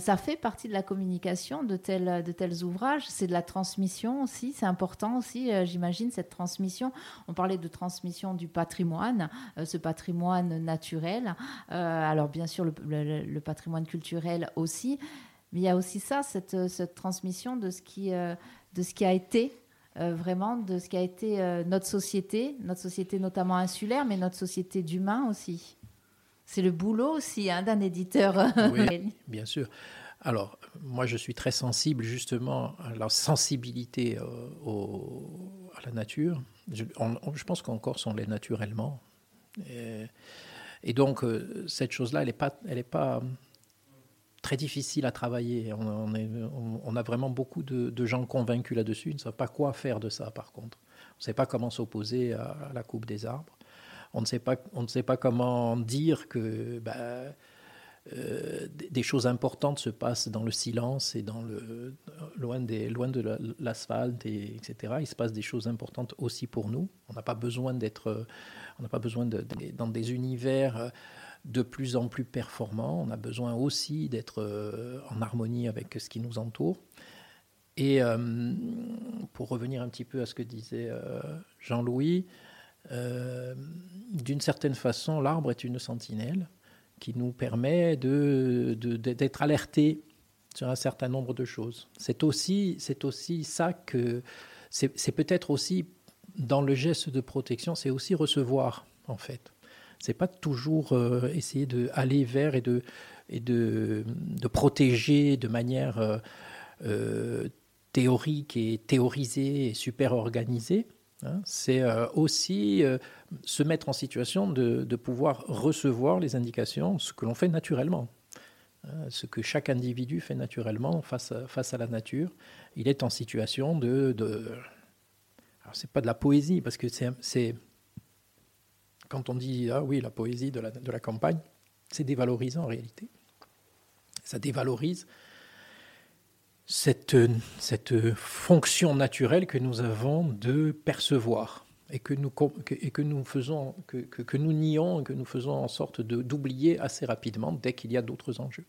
ça fait partie de la communication de tels, de tels ouvrages. C'est de la transmission aussi, c'est important aussi, j'imagine, cette transmission. On parlait de transmission du patrimoine, ce patrimoine naturel. Alors bien sûr le, patrimoine culturel aussi, mais il y a aussi ça, cette, cette transmission de ce qui, de ce qui a été euh, vraiment de ce qu'a été euh, notre société, notre société notamment insulaire, mais notre société d'humains aussi. C'est le boulot aussi hein, d'un éditeur. Oui. Bien sûr. Alors, moi, je suis très sensible justement à la sensibilité euh, au- à la nature. Je, on- on- je pense qu'en Corse, on l'est naturellement. Et, et donc, cette chose-là, elle n'est pas, elle est pas très difficile à travailler. On, a vraiment beaucoup de, gens convaincus là-dessus. Ils ne savent pas quoi faire de ça, par contre. On ne sait pas comment s'opposer à, à la coupe des arbres. On ne sait pas, on ne sait pas comment dire que bah, euh, des- choses importantes se passent dans le silence et loin, de la- l'asphalte, et, etc. Il se passe des choses importantes aussi pour nous. On n'a pas besoin d'être euh, on n'a pas besoin de, dans des univers euh, de plus en plus performants. On a besoin aussi d'être en harmonie avec ce qui nous entoure. Et pour revenir un petit peu à ce que disait Jean-Louis, d'une certaine façon, l'arbre est une sentinelle qui nous permet de, d'être alertés sur un certain nombre de choses. C'est aussi, aussi ça que c'est, peut-être aussi dans le geste de protection, c'est aussi recevoir en fait. C'est pas toujours euh, essayer de aller vers et de et de, de protéger de manière euh, euh, théorique et théorisée et super organisée. Hein. C'est euh, aussi euh, se mettre en situation de, pouvoir recevoir les indications, ce que l'on fait naturellement, hein, ce que chaque individu fait naturellement face à, la nature. Il est en situation de... de alors, c'est pas de la poésie, parce que c'est... quand on dit, ah oui, la poésie de la campagne, c'est dévalorisant en réalité. Ça dévalorise cette, cette fonction naturelle que nous avons de percevoir et que nous, et que nous faisons, que, que- nous nions que nous faisons en sorte d'oublier assez rapidement dès qu'il y a d'autres enjeux.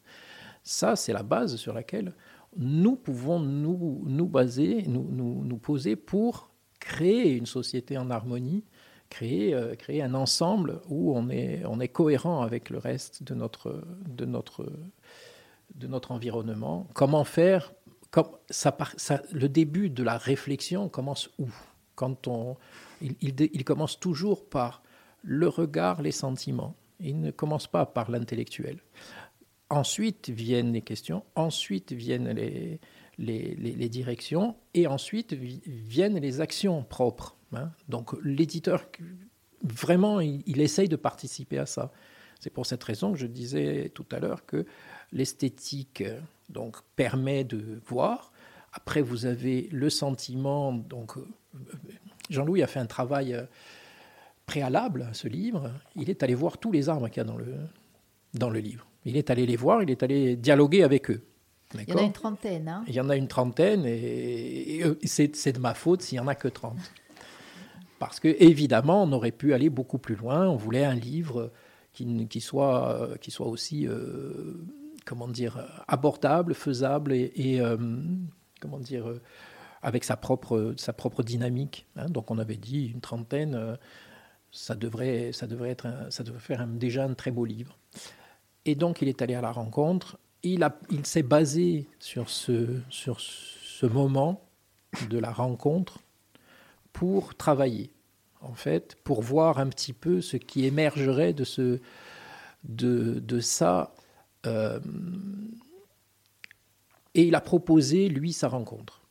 Ça, c'est la base sur laquelle nous pouvons nous, nous baser, nous, nous, nous poser pour créer une société en harmonie, créer, euh, créer un ensemble où on est, on est cohérent avec le reste de notre, de notre, de notre environnement. Comment faire Le début de la réflexion commence où? Quand on, il, commence toujours par le regard, les sentiments. Il ne commence pas par l'intellectuel. Ensuite viennent les questions, ensuite viennent les, les, les- directions, et ensuite vi- viennent les actions propres. hein. Donc l'éditeur, vraiment, il, essaye de participer à ça. C'est pour cette raison que je disais tout à l'heure que l'esthétique donc permet de voir. Après, vous avez le sentiment. Donc, euh, Jean-Louis a fait un travail euh, préalable à ce livre. Il est allé voir tous les arbres qu'il y a dans le, dans le livre. Il est allé les voir, il est allé dialoguer avec eux. Il y en a une trentaine. Hein. il y en a une trentaine et, et, euh, c'est de ma faute s'il n'y en a que 30. Parce que évidemment, on aurait pu aller beaucoup plus loin. On voulait un livre qui, soit, qui soit aussi, euh, comment dire, abordable, faisable et, euh, comment dire, euh, avec sa propre, sa propre dynamique. hein. Donc on avait dit une trentaine, euh, ça devrait, ça devrait être, un- ça faire déjà un très beau livre. Et donc il est allé à la rencontre. Il, il s'est basé sur ce, sur ce moment de la rencontre pour travailler, en fait, pour voir un petit peu ce qui émergerait de, ce, de, de ça. Euh, et il a proposé, lui, sa rencontre.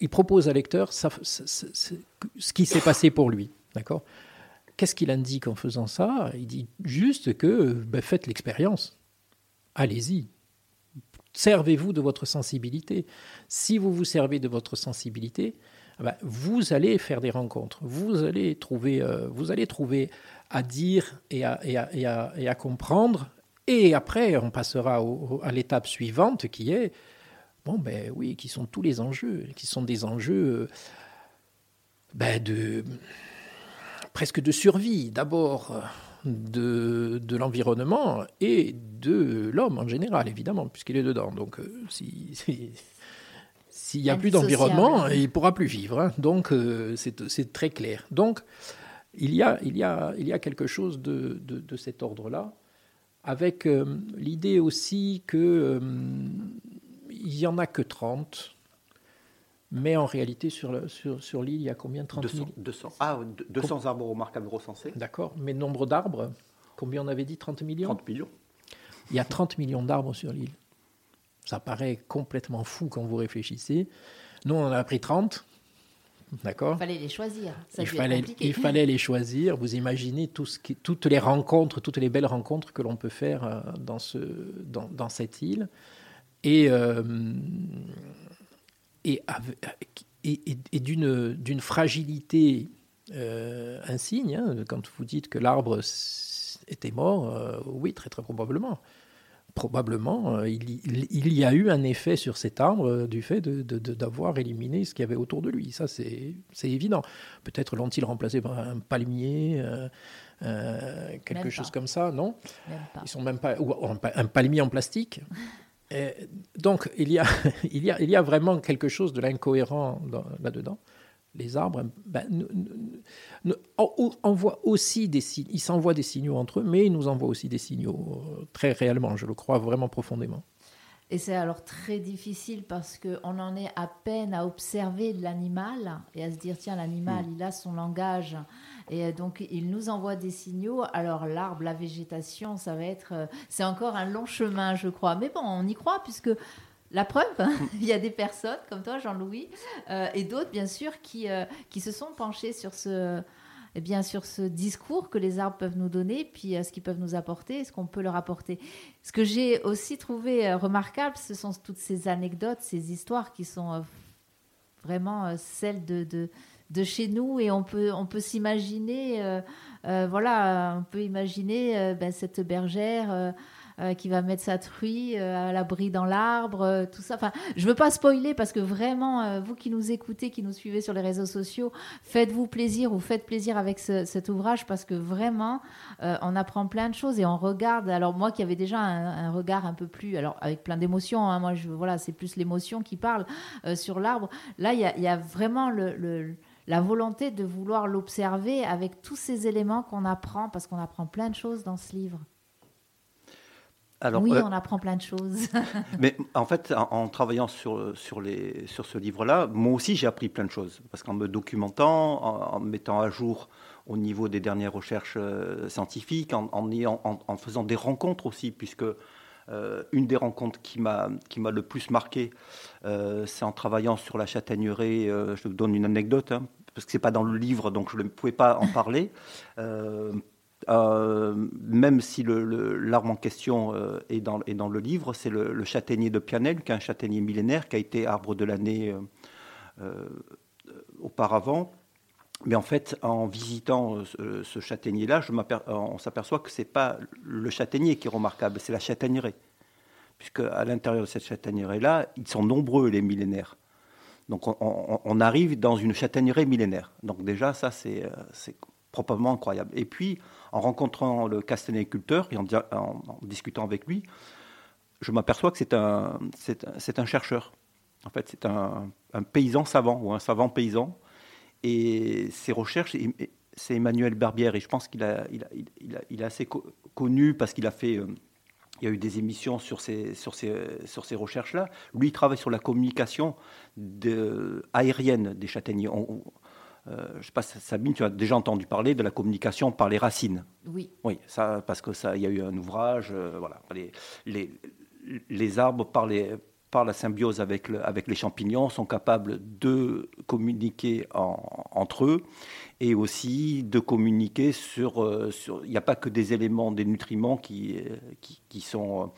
Il, propose à lecteur ce qui s'est passé pour lui. D'accord? Qu'est-ce qu'il indique en faisant ça? Il dit juste que ben, faites l'expérience. Allez-y. Servez-vous de votre sensibilité. Si vous vous servez de votre sensibilité, ben, vous allez faire des rencontres. Vous allez trouver, euh, vous allez trouver à dire et à comprendre. Et après, on passera au- à l'étape suivante qui est, bon, ben oui, qui sont tous les enjeux, qui sont des enjeux euh, ben, de presque de survie, d'abord de, de l'environnement et de l'homme en général, évidemment, puisqu'il est dedans. Donc, euh, si, si- s'il n'y a plus d'environnement, il ne pourra plus vivre. hein. Donc, euh, c'est c'est très clair. Donc, il y a, il y a, il y a quelque chose de, de, de cet ordre-là, avec euh, l'idée aussi que euh, n'y en a que 30, mais en réalité, sur, le- sur, sur l'île, il y a combien 30 200, 000 200, ah, deux- 200 arbres remarquables recensés, D'accord, mais nombre d'arbres, combien on avait dit 30 millions? 30 millions. Il y a 30 millions d'arbres sur l'île. Ça paraît complètement fou quand vous réfléchissez. Nous, on en a pris 30. D'accord Il fallait les choisir. Ça il fallait, compliqué. il fallait les choisir. Vous imaginez tout ce qui- toutes les rencontres, toutes les belles rencontres que l'on peut faire euh, dans, ce, dans, dans cette île. Et, euh, et, avec- et- et- et d'une fragilité euh, insigne. hein. Quand vous dites que l'arbre était mort, euh, oui, très très probablement. Probablement, euh, il, y- il- il y a eu un effet sur cet arbre euh, du fait d'avoir éliminé ce qu'il y avait autour de lui. Ça, c'est évident. Peut-être l'ont-ils remplacé par un palmier, euh, euh, quelque Même chose pas. comme ça, non Même pas. Ils sont même pas ou un pa- un palmier en plastique. Et donc il y a il y a il y a vraiment quelque chose de l'incohérent dans- là-dedans. Les arbres ben, nous- nous- aussi des signes. Ils s'envoient des signaux entre eux, mais ils nous envoient aussi des signaux euh, très réellement. Je le crois vraiment profondément. Et c'est alors très difficile parce qu'on en est à peine à observer l'animal et à se dire tiens, l'animal, il a son langage. Et euh, donc, il nous envoie des signaux. Alors, l'arbre, la végétation, ça va être. euh, C'est encore un long chemin, je crois. Mais bon, on y croit puisque. La preuve, il y a des personnes comme toi, Jean-Louis, euh, et d'autres, bien sûr, qui, euh, qui se sont penchés sur ce, eh bien, sur ce discours que les arbres peuvent nous donner, puis euh, ce qu'ils peuvent nous apporter, ce qu'on peut leur apporter. Ce que j'ai aussi trouvé euh, remarquable, ce sont toutes ces anecdotes, ces histoires qui sont vraiment celles de, de, de chez nous et on peut, on peut s'imaginer, voilà, on peut imaginer ben, cette bergère. Euh, qui va mettre sa truie euh, à l'abri dans l'arbre, euh, tout ça. Enfin, je veux pas spoiler parce que vraiment, vous qui nous écoutez, qui nous suivez sur les réseaux sociaux, faites-vous plaisir ou faites plaisir avec ce- cet ouvrage parce que vraiment, on apprend plein de choses et on regarde. Alors moi qui avais déjà un, regard un peu plus, alors avec plein d'émotions, hein, moi je voilà, c'est plus l'émotion qui parle sur l'arbre. Là, il y a, vraiment la volonté de vouloir l'observer avec tous ces éléments qu'on apprend, parce qu'on apprend plein de choses dans ce livre. Alors, oui, euh, on apprend plein de choses. Mais en fait, en, en travaillant sur, sur, les, sur ce livre-là, moi aussi j'ai appris plein de choses. Parce qu'en me documentant, en, en me mettant à jour au niveau des dernières recherches euh, scientifiques, en, faisant des rencontres aussi, puisque euh, une des rencontres qui m'a le plus marqué, c'est en travaillant sur la châtaigneraie. je vous donne une anecdote, hein, parce que c'est pas dans le livre, donc je ne pouvais pas en parler. Euh, même si l'arbre en question euh, est, dans, le livre, c'est le, châtaignier de Pianel, qui est un châtaignier millénaire, qui a été arbre de l'année euh, auparavant. Mais en fait, en visitant ce, ce châtaignier-là, on s'aperçoit que c'est pas le châtaignier qui est remarquable, c'est la châtaigneraie. Puisque à l'intérieur de cette châtaigneraie-là, ils sont nombreux, les millénaires. Donc on, arrive dans une châtaigneraie millénaire. Donc déjà, ça, c'est proprement incroyable. Et puis, en rencontrant le castanéiculteur et en, discutant avec lui, je m'aperçois que c'est un, chercheur. En fait, c'est un, paysan savant ou un savant paysan. Et ses recherches, c'est Emmanuel Barbière. Et je pense qu'il a, assez co- connu parce qu'il a fait. euh, il y a eu des émissions sur ces, recherches-là. Lui, il travaille sur la communication aérienne des châtaigniers. Euh, je ne sais pas, Sabine, tu as déjà entendu parler de la communication par les racines. Oui. Oui, ça, parce que ça, il y a eu un ouvrage, euh, voilà, les, les, les arbres par, les, par la symbiose avec, le- avec les champignons sont capables de communiquer en- entre eux et aussi de communiquer sur, euh, sur. Il n'y a pas que des éléments, des nutriments qui, qui, qui sont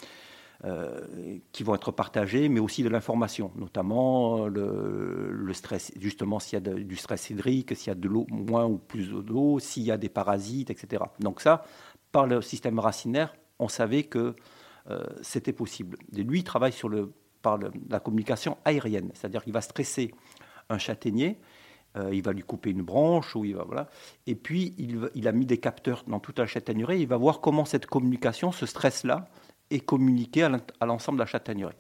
euh, qui vont être partagés, mais aussi de l'information, notamment euh, le, stress, justement s'il y a du stress hydrique, s'il y a de l'eau, moins ou plus d'eau, s'il y a des parasites, etc. Donc ça, par le système racinaire, on savait que euh, c'était possible. Et lui, il travaille sur le, par la communication aérienne, c'est-à-dire qu'il va stresser un châtaignier, il va lui couper une branche, ou il va, voilà, et puis il a mis des capteurs dans toute la châtaigneraie, il va voir comment cette communication, ce stress-là, est communiqué à l'ensemble de la châtaigneraie.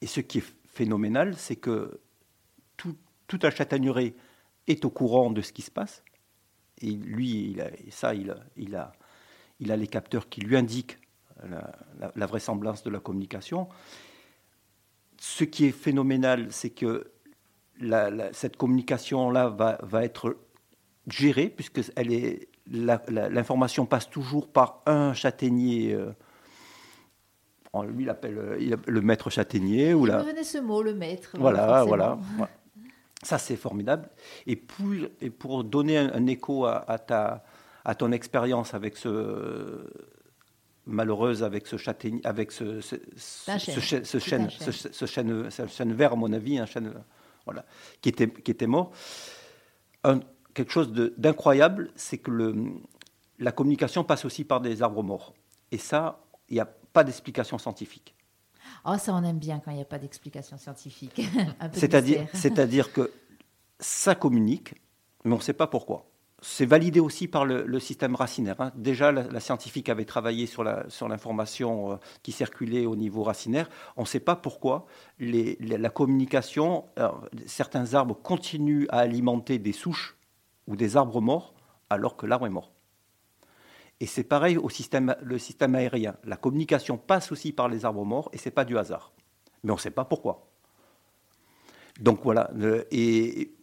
Et ce qui est phénoménal, c'est que tout- toute la châtaigneraie est au courant de ce qui se passe. Et lui, il a, ça, il a, les capteurs qui lui indiquent la, la- la vraisemblance de la communication. Ce qui est phénoménal, c'est que cette communication-là va, être gérée, puisque l'information passe toujours par un châtaignier. euh, on- lui, il appelle euh, le maître châtaignier. Ou la, venait ce mot, le maître. voilà, voilà. Ouais. Ça, c'est formidable. Et pour, et pour donner un, un écho à, à ta, à ton expérience avec ce malheureuse avec ce châtaignier, avec ce, ce, chêne. ce chêne, ce, chêne- vert, à mon avis, un chêne, voilà, qui était, qui était mort. Un- quelque chose d'incroyable, c'est que le, la communication passe aussi par des arbres morts. Et ça, il n'y a pas d'explication scientifique. Oh, ça, on aime bien quand il n'y a pas d'explication scientifique. C'est-à-dire, c'est-à-dire que ça communique, mais on ne sait pas pourquoi. C'est validé aussi par le, le système racinaire. hein. Déjà, la, la scientifique avait travaillé sur, la, sur l'information euh, qui circulait au niveau racinaire. On ne sait pas pourquoi les- les- la communication, euh, certains arbres continuent à alimenter des souches ou des arbres morts alors que l'arbre est mort. Et c'est pareil au système, le système aérien. La communication passe aussi par les arbres morts et c'est pas du hasard. Mais on ne sait pas pourquoi. Donc voilà, et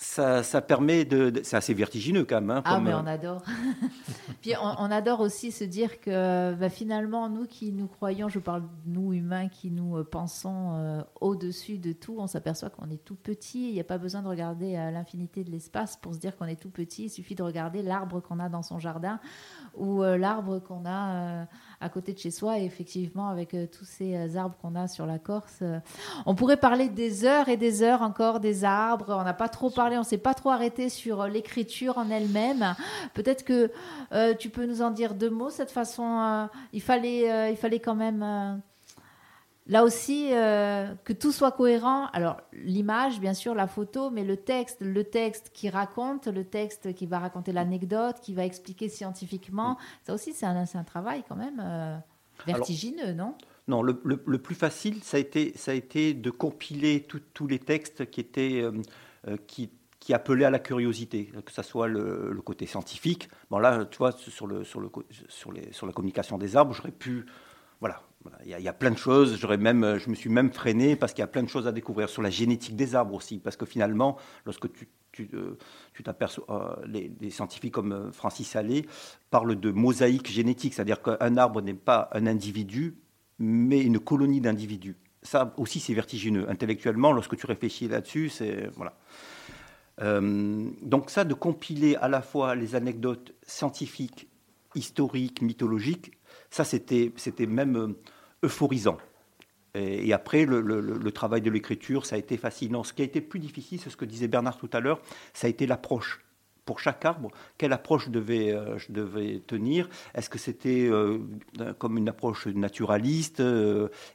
ça, ça permet de, de- c'est assez vertigineux quand même. hein, Ah, comme, mais euh, on adore. Puis on, on adore aussi se dire que bah, finalement, nous qui nous croyons, je parle de nous humains qui nous euh, pensons euh, au-dessus de tout, on s'aperçoit qu'on est tout petit. Il n'y a pas besoin de regarder à l'infinité de l'espace pour se dire qu'on est tout petit. Il suffit de regarder l'arbre qu'on a dans son jardin ou euh, l'arbre qu'on a euh, à côté de chez soi. Et effectivement, avec euh, tous ces euh, arbres qu'on a sur la Corse, euh, on pourrait parler des heures et des heures encore des arbres. On n'a pas trop parlé, on s'est pas trop arrêté sur l'écriture en elle-même. Peut-être que tu peux nous en dire deux mots. Cette façon, il fallait, il fallait quand même. Là aussi, euh, que tout soit cohérent. Alors, l'image, bien sûr, la photo, mais le texte, le texte qui raconte, le texte qui va raconter l'anecdote, qui va expliquer scientifiquement, ça aussi, c'est un, travail quand même euh, vertigineux, non? Non, le, le- le plus facile, ça a été, ça a été de compiler tous les textes qui étaient, euh, qui, qui appelait à la curiosité, que ce soit le, le côté scientifique. Bon là, tu vois, sur, le, sur, le, co- sur, les, sur la communication des arbres, j'aurais pu... Voilà, il y, a- plein de choses. J'aurais même, je me suis même freiné parce qu'il y a plein de choses à découvrir sur la génétique des arbres aussi. Parce que finalement, lorsque tu, tu, euh, t'aperçois, euh, les, scientifiques comme euh, Francis Allais parlent de mosaïque génétique, c'est-à-dire qu'un arbre n'est pas un individu, mais une colonie d'individus. Ça aussi, c'est vertigineux. Intellectuellement, lorsque tu réfléchis là-dessus, c'est voilà. Euh, donc ça, de compiler à la fois les anecdotes scientifiques, historiques, mythologiques, ça c'était même euh, euphorisant. Et, après, le, travail de l'écriture, ça a été fascinant. Ce qui a été plus difficile, c'est ce que disait Bernard tout à l'heure, ça a été l'approche. Pour chaque arbre, quelle approche je devais, euh, je tenir? Est-ce que c'était euh, comme une approche naturaliste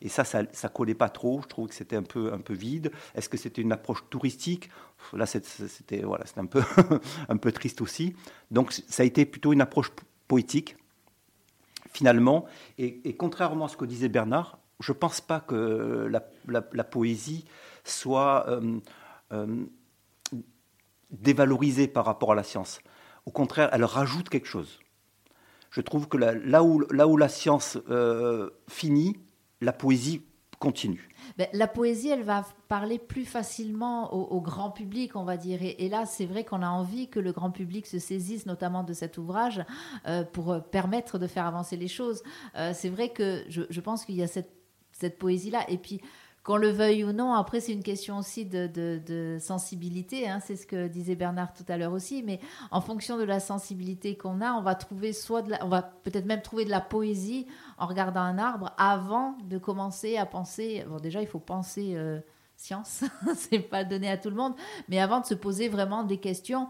Et ça, ça, ça collait pas trop. Je trouve que c'était un peu, un peu vide. Est-ce que c'était une approche touristique? Là, c'était voilà, un peu, un peu triste aussi. Donc, ça a été plutôt une approche po- poétique, finalement. Et, contrairement à ce que disait Bernard, je ne pense pas que la, poésie soit euh, euh, dévalorisée par rapport à la science. Au contraire, elle rajoute quelque chose. Je trouve que là, où, là où la science euh, finit, la poésie Ben, la poésie, elle va parler plus facilement au, grand public, on va dire. Et, là, c'est vrai qu'on a envie que le grand public se saisisse notamment de cet ouvrage euh, pour euh, permettre de faire avancer les choses. Euh, c'est vrai que je, je pense qu'il y a cette, cette poésie-là. Et puis, qu'on le veuille ou non, après, c'est une question aussi de, sensibilité. hein. c'est ce que disait Bernard tout à l'heure aussi. Mais en fonction de la sensibilité qu'on a, on va trouver soit de la- on va peut-être même trouver de la poésie en regardant un arbre avant de commencer à penser. Bon, déjà, il faut penser euh, science, c'est pas donné à tout le monde, mais avant de se poser vraiment des questions.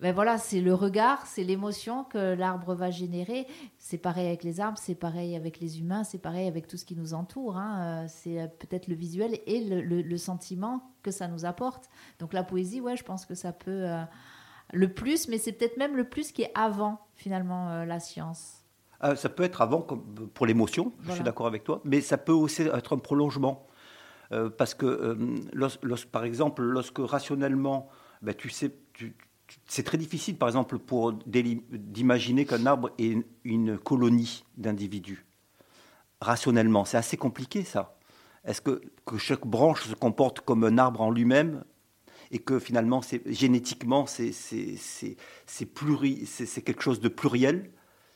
Ben voilà, c'est le regard, c'est l'émotion que l'arbre va générer. C'est pareil avec les arbres, c'est pareil avec les humains, c'est pareil avec tout ce qui nous entoure. hein. Euh, C'est euh, peut-être le visuel et le, le- le sentiment que ça nous apporte. Donc la poésie, ouais, je pense que ça peut euh, le plus, mais c'est peut-être même le plus qui est avant finalement euh, la science. Euh, ça peut être avant pour l'émotion, je suis d'accord avec toi, mais ça peut aussi être un prolongement. Euh, parce que, euh, par exemple, lorsque rationnellement, ben, tu sais, tu- c'est très difficile, par exemple, pour d'imaginer qu'un arbre est une, colonie d'individus. Rationnellement, c'est assez compliqué ça. Est-ce que, que chaque branche se comporte comme un arbre en lui-même et que finalement, génétiquement, c'est, quelque chose de pluriel?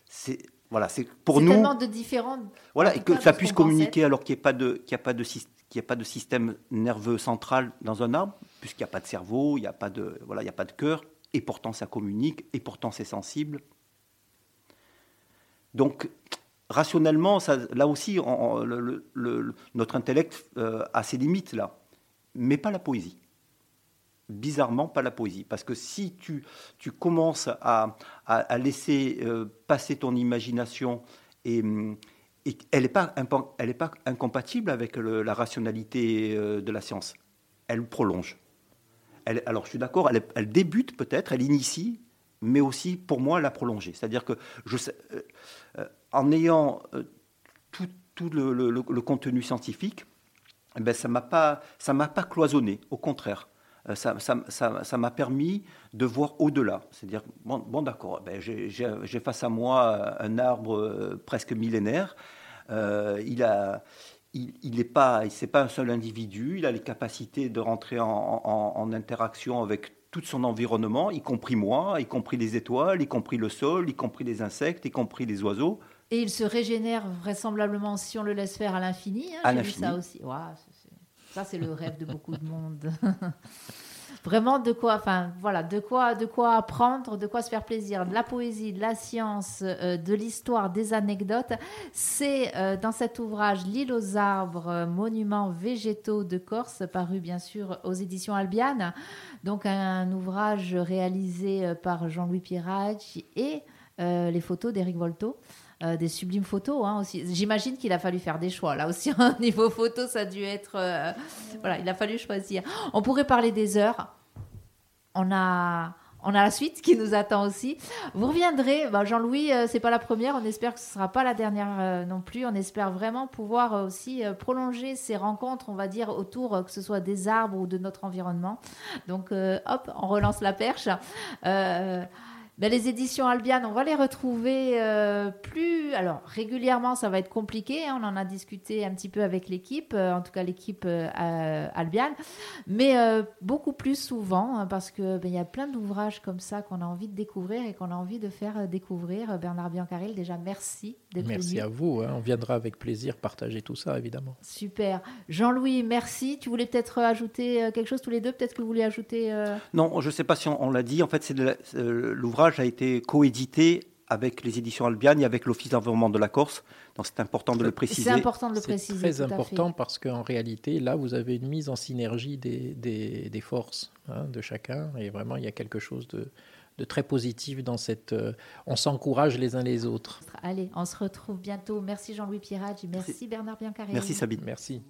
C'est, voilà, c'est, Pour nous, tellement de différents. voilà, et que ça puisse communiquer alors qu'il n'y a, pas de- qu'il a, pas de qu'il a pas de système nerveux central dans un arbre, puisqu'il n'y a pas de cerveau, il n'y a pas de, voilà, il n'y a pas de cœur, et pourtant ça communique, et pourtant c'est sensible. Donc, rationnellement, là aussi, notre intellect euh, a ses limites là, mais pas la poésie. Bizarrement, pas la poésie. Parce que si tu, tu commences à, à- laisser euh, passer ton imagination et, elle n'est pas, pas incompatible avec la rationalité euh, de la science. Elle prolonge. Alors je suis d'accord, elle, débute peut-être, elle initie, mais aussi pour moi elle a prolongé. C'est-à-dire que je euh, euh, en ayant euh, tout, le, contenu scientifique, eh ben, ça m'a pas, ça m'a pas cloisonné. Au contraire, ça, m'a permis de voir au-delà. C'est-à-dire, bon, d'accord, ben, j'ai, face à moi un arbre presque millénaire. Il a, il, n'est pas, c'est pas un seul individu. Il a les capacités de rentrer en, en- en interaction avec tout son environnement, y compris moi, y compris les étoiles, y compris le sol, y compris les insectes, y compris les oiseaux. Et il se régénère vraisemblablement si on le laisse faire à l'infini. hein, À l'infini. ça aussi. Ça, c'est le rêve de beaucoup de monde. Vraiment de quoi, enfin voilà, de quoi, de quoi apprendre, de quoi se faire plaisir, de la poésie, de la science, euh, de l'histoire, des anecdotes. C'est euh, dans cet ouvrage L'île aux arbres, euh, monuments végétaux de Corse, paru bien sûr aux éditions Albiane. Donc un ouvrage réalisé par Jean-Louis Pirage et les photos d'Éric Volto. Euh, des sublimes photos hein, aussi. J'imagine qu'il a fallu faire des choix. Là aussi, au niveau photo, ça a dû être. euh, voilà, il a fallu choisir. On pourrait parler des heures. On a, on a la suite qui nous attend aussi. Vous reviendrez, bah, Jean-Louis, euh, c'est pas la première, on espère que ce sera pas la dernière euh, non plus. On espère vraiment pouvoir aussi prolonger ces rencontres, on va dire, autour, que ce soit des arbres ou de notre environnement. Donc, hop, on relance la perche. Ben, les éditions Albiane, on va les retrouver euh, plus. Alors, régulièrement, ça va être compliqué. hein, on en a discuté un petit peu avec l'équipe, euh, en tout cas l'équipe euh, euh, Albiane, mais euh, beaucoup plus souvent, hein, parce que ben, il y a plein d'ouvrages comme ça qu'on a envie de découvrir et qu'on a envie de faire découvrir. Bernard Biancaril, déjà, merci d'être Merci venu. à vous. hein. On viendra avec plaisir partager tout ça, évidemment. Super. Jean-Louis, merci. Tu voulais peut-être ajouter quelque chose tous les deux? Peut-être que vous voulez ajouter. euh, Non, je ne sais pas si on, on l'a dit. En fait, c'est de a été coédité avec les éditions Albiane et avec l'Office d'environnement de la Corse. Donc c'est important de le préciser. C'est important de le C'est préciser. très tout à fait. important parce qu'en réalité, là, vous avez une mise en synergie des, des- des forces hein, de chacun. Et vraiment, il y a quelque chose de, de très positif dans cette... euh, on s'encourage les uns les autres. Allez, on se retrouve bientôt. Merci Jean-Louis Pierrage. Merci, Bernard Biancarelli. Merci Sabine. Merci.